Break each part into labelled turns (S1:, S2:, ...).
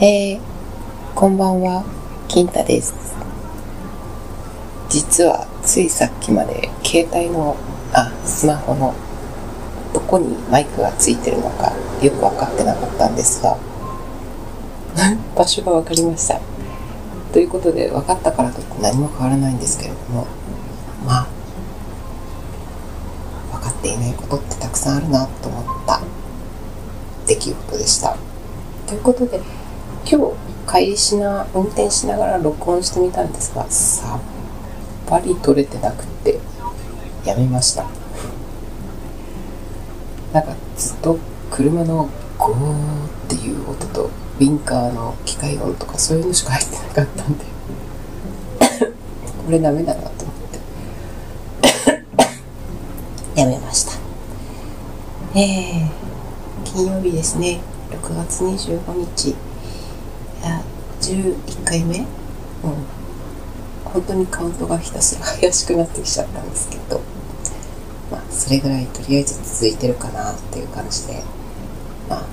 S1: えー、こんばんは、金太です。実はついさっきまで携帯の、あ、スマホのどこにマイクがついてるのかよく分かってなかったんですが、場所が分かりました。ということで分かったからといって何も変わらないんですけれども、まあ、分かっていないことってたくさんあるなと思った出来事でした。ということで、今日帰りしな、運転しながら録音してみたんですが、さっぱり取れてなくて、やめました。なんかずっと車のゴーっていう音と、ウィンカーの機械音とかそういうのしか入ってなかったんで、これダメだなと思って、やめました。えー、金曜日ですね。6月25日。11回目？うん。本当にカウントがひたすら怪しくなってきちゃったんですけど、まあ、それぐらいとりあえず続いてるかなっていう感じで、まあ、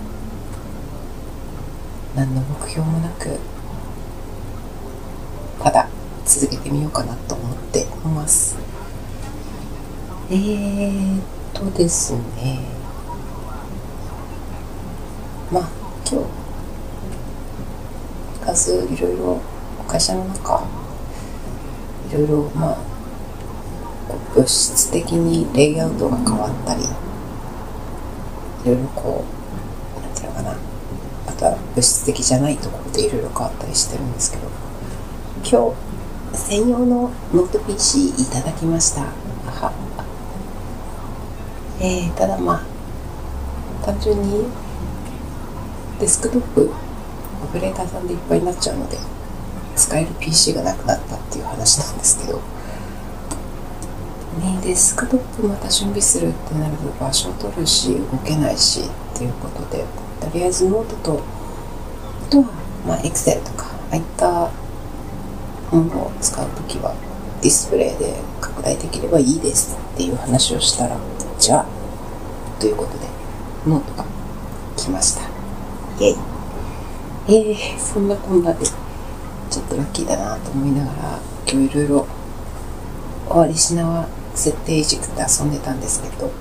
S1: 何の目標もなく、ただ続けてみようかなと思っています。えーっとですね、まあ、今日、ずいろいろ会社の中、いろいろ、まあ、物質的にレイアウトが変わったり、いろいろこう、なんていうのかな、あとは物質的じゃないところでいろいろ変わったりしてるんですけど、今日、専用のノート PC いただきました。はえー、ただまあ、単純にデスクトップオペレーターさんでいっぱいになっちゃうので使える PC がなくなったっていう話なんですけど、ね、デスクトップまた準備するってなると場所を取るし動けないしっていうことでとりあえずノートとあとはまあ Excel とかああいったものを使うときはディスプレイで拡大できればいいですっていう話をしたらじゃあということでノートが来ました。イェイ。えー、そんなこんなで。ちょっとラッキーだなと思いながら今日いろいろ終わりしなは設定いじくって遊んでたんですけど。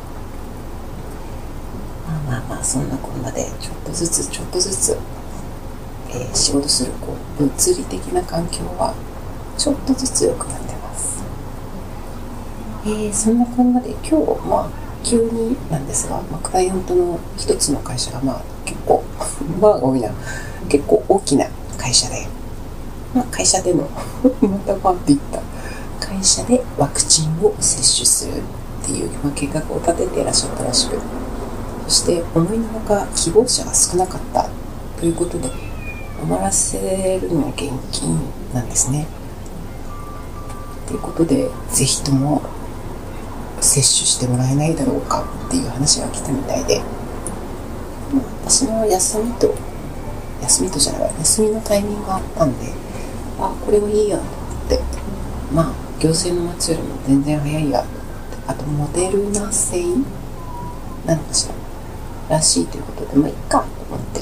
S1: まあまあまあそんなこんなでちょっとずつちょっとずつ、えー仕事するこう物理的な環境はちょっとずつ良くなってます。えー、そんなこんなで今日まあ急になんですが、まあ、クライアントの一つの会社がまあ結構まあ多い。な結構大きな会社で、まあ、会社でのまたまって言った会社でワクチンを接種するっていう、まあ、計画を立てていらっしゃったらしく。そして思いのほか希望者が少なかったということで終わらせるのは現金なんですね。ということでぜひとも接種してもらえないだろうかっていう話が来たみたいで、まあ、私の休みと休みとじゃない休みのタイミングがあったんであこれはいいやと思って。まあ行政の待ちよりも全然早いやと思って。あとモデルナ製なのかしら。らしいということでまあいっかと思って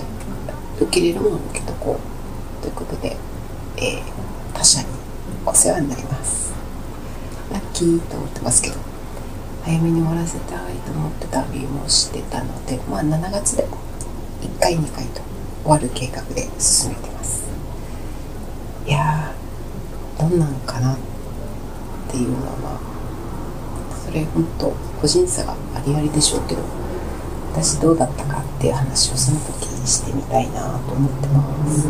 S1: 受け入れるものを受けとこうということで、えー他社にお世話になります。ラッキーと思ってますけど早めに終わらせたいと思って旅もしてたのでまあ7月で1回2回と終わる計画で進めてます。いやーどんなんかなっていうのはまあそれ本当個人差がありありでしょうけど私どうだったかっていう話をその時にしてみたいなと思ってます。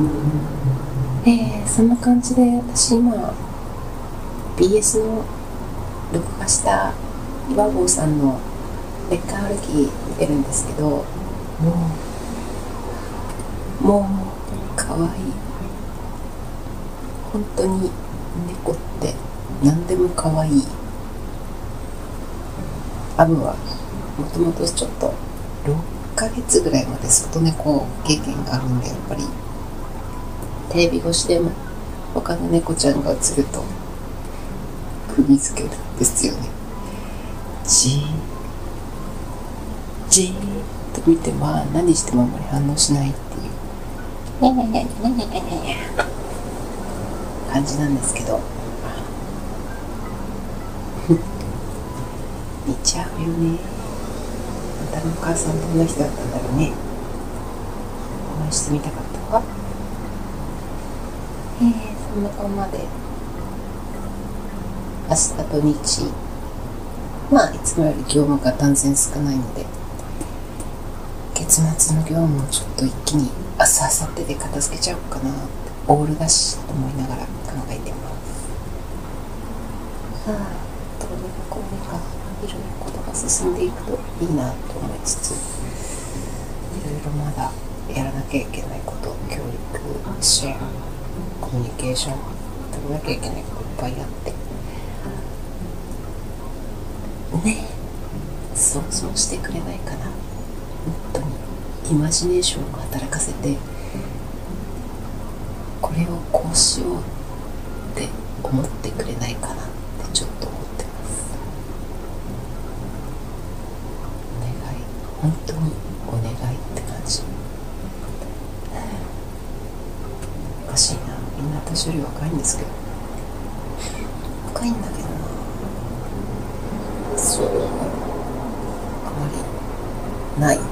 S1: えー、そんな感じで私今 BS の録画した岩合さんのレッカー歩き見てるんですけどもうもうかわい。い本当に猫って何でもかわい。いアブはもともとちょっと6ヶ月ぐらいまで外猫経験があるんでやっぱり。テレビ越しでも他の猫ちゃんが映ると釘付けなんですよね。じーじーっと見てまあ何してもあんまり反応しないっていう。感じなんですけど見ちゃうよねあんたのお母さんどんな人だったんだろうねお会いしてみたかったわえー、そんなこんなで明日土日まあいつもより業務が断然少ないので月末の業務をちょっと一気に明日明後日で片付けちゃおうかなってオールだしと思いながら考えてますはあどうにかこうにかいろいろことが進んでいくといいなと思いつついろいろまだやらなきゃいけないこと教育支援コミュニケーション取らなきゃいけないこといっぱいあってね想像してくれないかな。イマジネーションを働かせてこれをこうしようって思ってくれないかなってちょっと思ってます。お願い。本当にお願いって感じ。おかしいな。みんな私より若いんですけど。若いんだけど。なそうあまりない。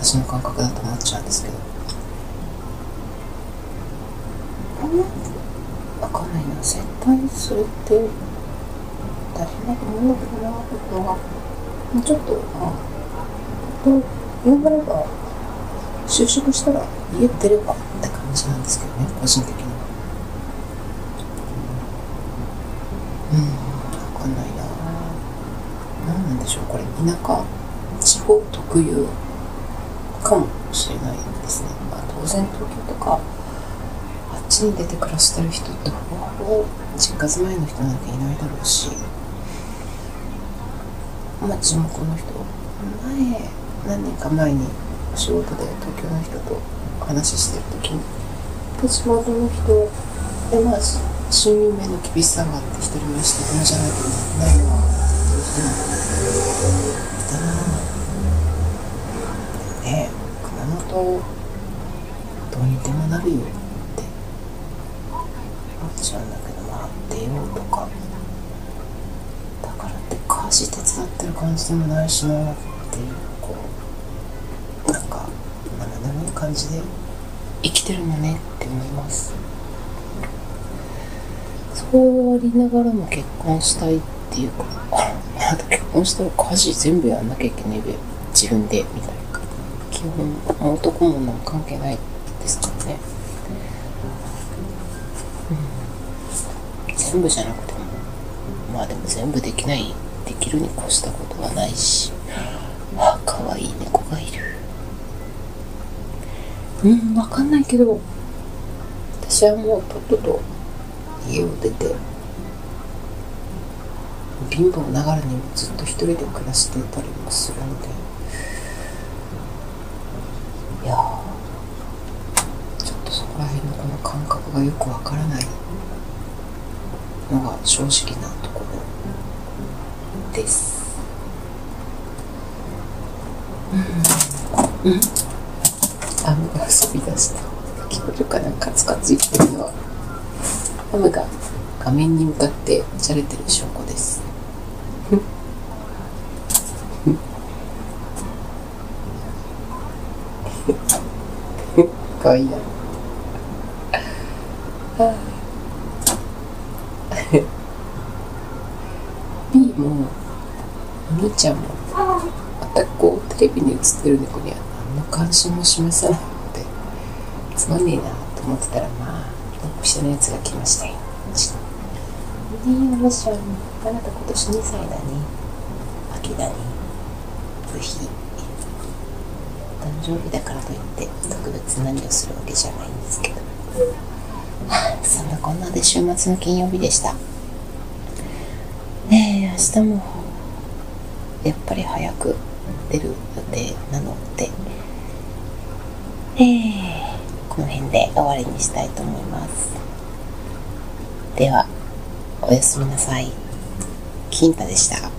S1: 私の感覚だと思っちゃうんですけど。わかんないな絶対それって大変だと思うんだけどな僕はもうちょっとあと頑張れば就職したら家出ればって感じなんですけどね個人的に。はうんわかんないな。何なんでしょうこれ。田舎地方特有かもしれないですね、まあ、当然東京とかあっちに出て暮らしてる人ってほぼほぼ実家住まいの人なんていないだろうし。まあ地元の人前何年か前にお仕事で東京の人と話してる時に地元の人でまあ収入面の厳しさがあって一人暮らしとかじゃないとないわっていう人もいたな。どうにでもなるよって。思っちゃうんだけどまあ出よとか。だからって家事手伝ってる感じでもないしなっていうこうなんか生ぬるい感じで生きてるのねって思います。そうありながらも結婚したいっていうかまだ結婚したら家事全部やんなきゃいけないべ自分でみたいな。基本男も女も関係ないですからね、うん、全部じゃなくてもまあでも全部できないできるに越したことはないし。あ可愛い猫がいる。うん分かんないけど。私はもうとっとと家を出て貧乏ながらにもずっと一人で暮らしていたりもするのでいやちょっとそこら辺のこの感覚がよくわからないのが正直なところです。うん、うん、雨が出した聞こえるかなカツカツ言ってるのは雨が画面に向かってじゃれてる証拠です。かわいいな。B もお兄ちゃんも全くこうテレビに映ってる猫には何の関心も示さないのでつまんねえなと思ってたらまあ下のやつが来ましたよ。ねえ、おもちゃん、あなた今年2歳だね。秋だね。ぜひ、誕生日だからといって特別何をするわけじゃないんですけどそんなこんなで週末の金曜日でした。ねえ明日もやっぱり早く出る予定なのでえー、この辺で終わりにしたいと思います。ではおやすみなさい。金太でした。